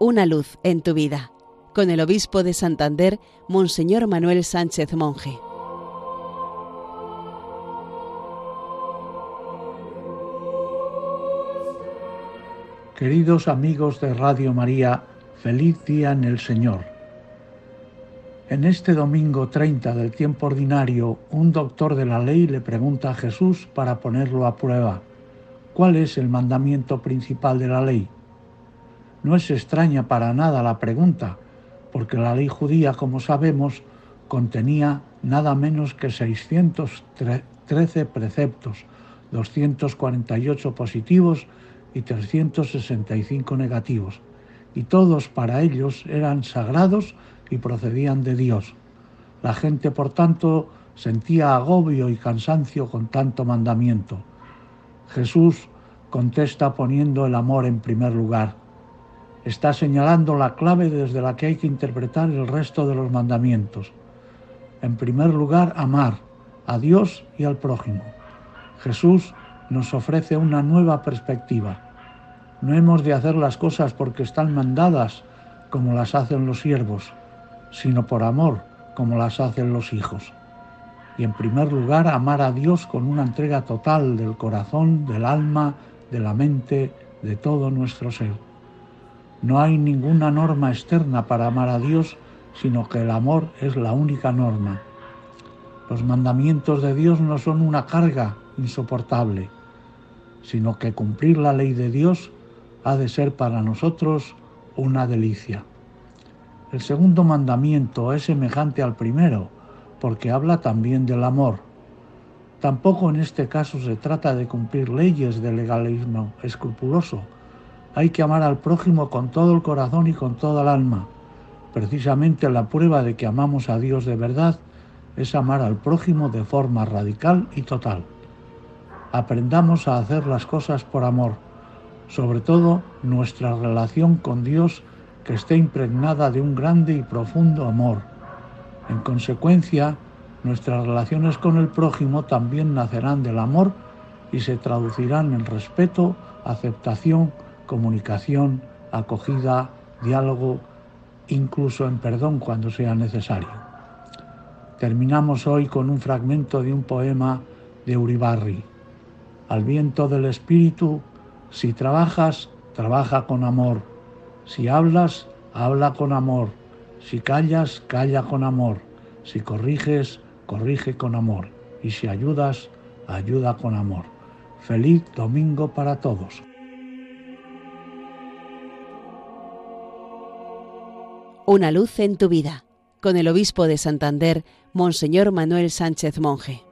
Una luz en tu vida, con el obispo de Santander, Monseñor Manuel Sánchez Monje. Queridos amigos de Radio María, feliz día en el Señor. En este domingo 30 del tiempo ordinario, un doctor de la ley le pregunta a Jesús para ponerlo a prueba, ¿cuál es el mandamiento principal de la ley? No es extraña para nada la pregunta, porque la ley judía, como sabemos, contenía nada menos que 613 preceptos, 248 positivos y 365 negativos, y todos para ellos eran sagrados y procedían de Dios. La gente, por tanto, sentía agobio y cansancio con tanto mandamiento. Jesús contesta poniendo el amor en primer lugar. Está señalando la clave desde la que hay que interpretar el resto de los mandamientos. En primer lugar, amar a Dios y al prójimo. Jesús nos ofrece una nueva perspectiva. No hemos de hacer las cosas porque están mandadas como las hacen los siervos, sino por amor como las hacen los hijos. Y en primer lugar, amar a Dios con una entrega total del corazón, del alma, de la mente, de todo nuestro ser. No hay ninguna norma externa para amar a Dios, sino que el amor es la única norma. Los mandamientos de Dios no son una carga insoportable, sino que cumplir la ley de Dios ha de ser para nosotros una delicia. El segundo mandamiento es semejante al primero, porque habla también del amor. Tampoco en este caso se trata de cumplir leyes de legalismo escrupuloso. Hay que amar al prójimo con todo el corazón y con toda el alma. Precisamente la prueba de que amamos a Dios de verdad es amar al prójimo de forma radical y total. Aprendamos a hacer las cosas por amor sobre todo nuestra relación con Dios que esté impregnada de un grande y profundo amor. En consecuencia, nuestras relaciones con el prójimo también nacerán del amor y se traducirán en respeto, aceptación, comunicación, acogida, diálogo, incluso en perdón cuando sea necesario. Terminamos hoy con un fragmento de un poema de Uribarri. Al viento del espíritu si trabajas, trabaja con amor. Si hablas, habla con amor. Si callas, calla con amor. Si corriges, corrige con amor. Y si ayudas, ayuda con amor. Feliz domingo para todos. Una luz en tu vida, con el obispo de Santander, Monseñor Manuel Sánchez Monje.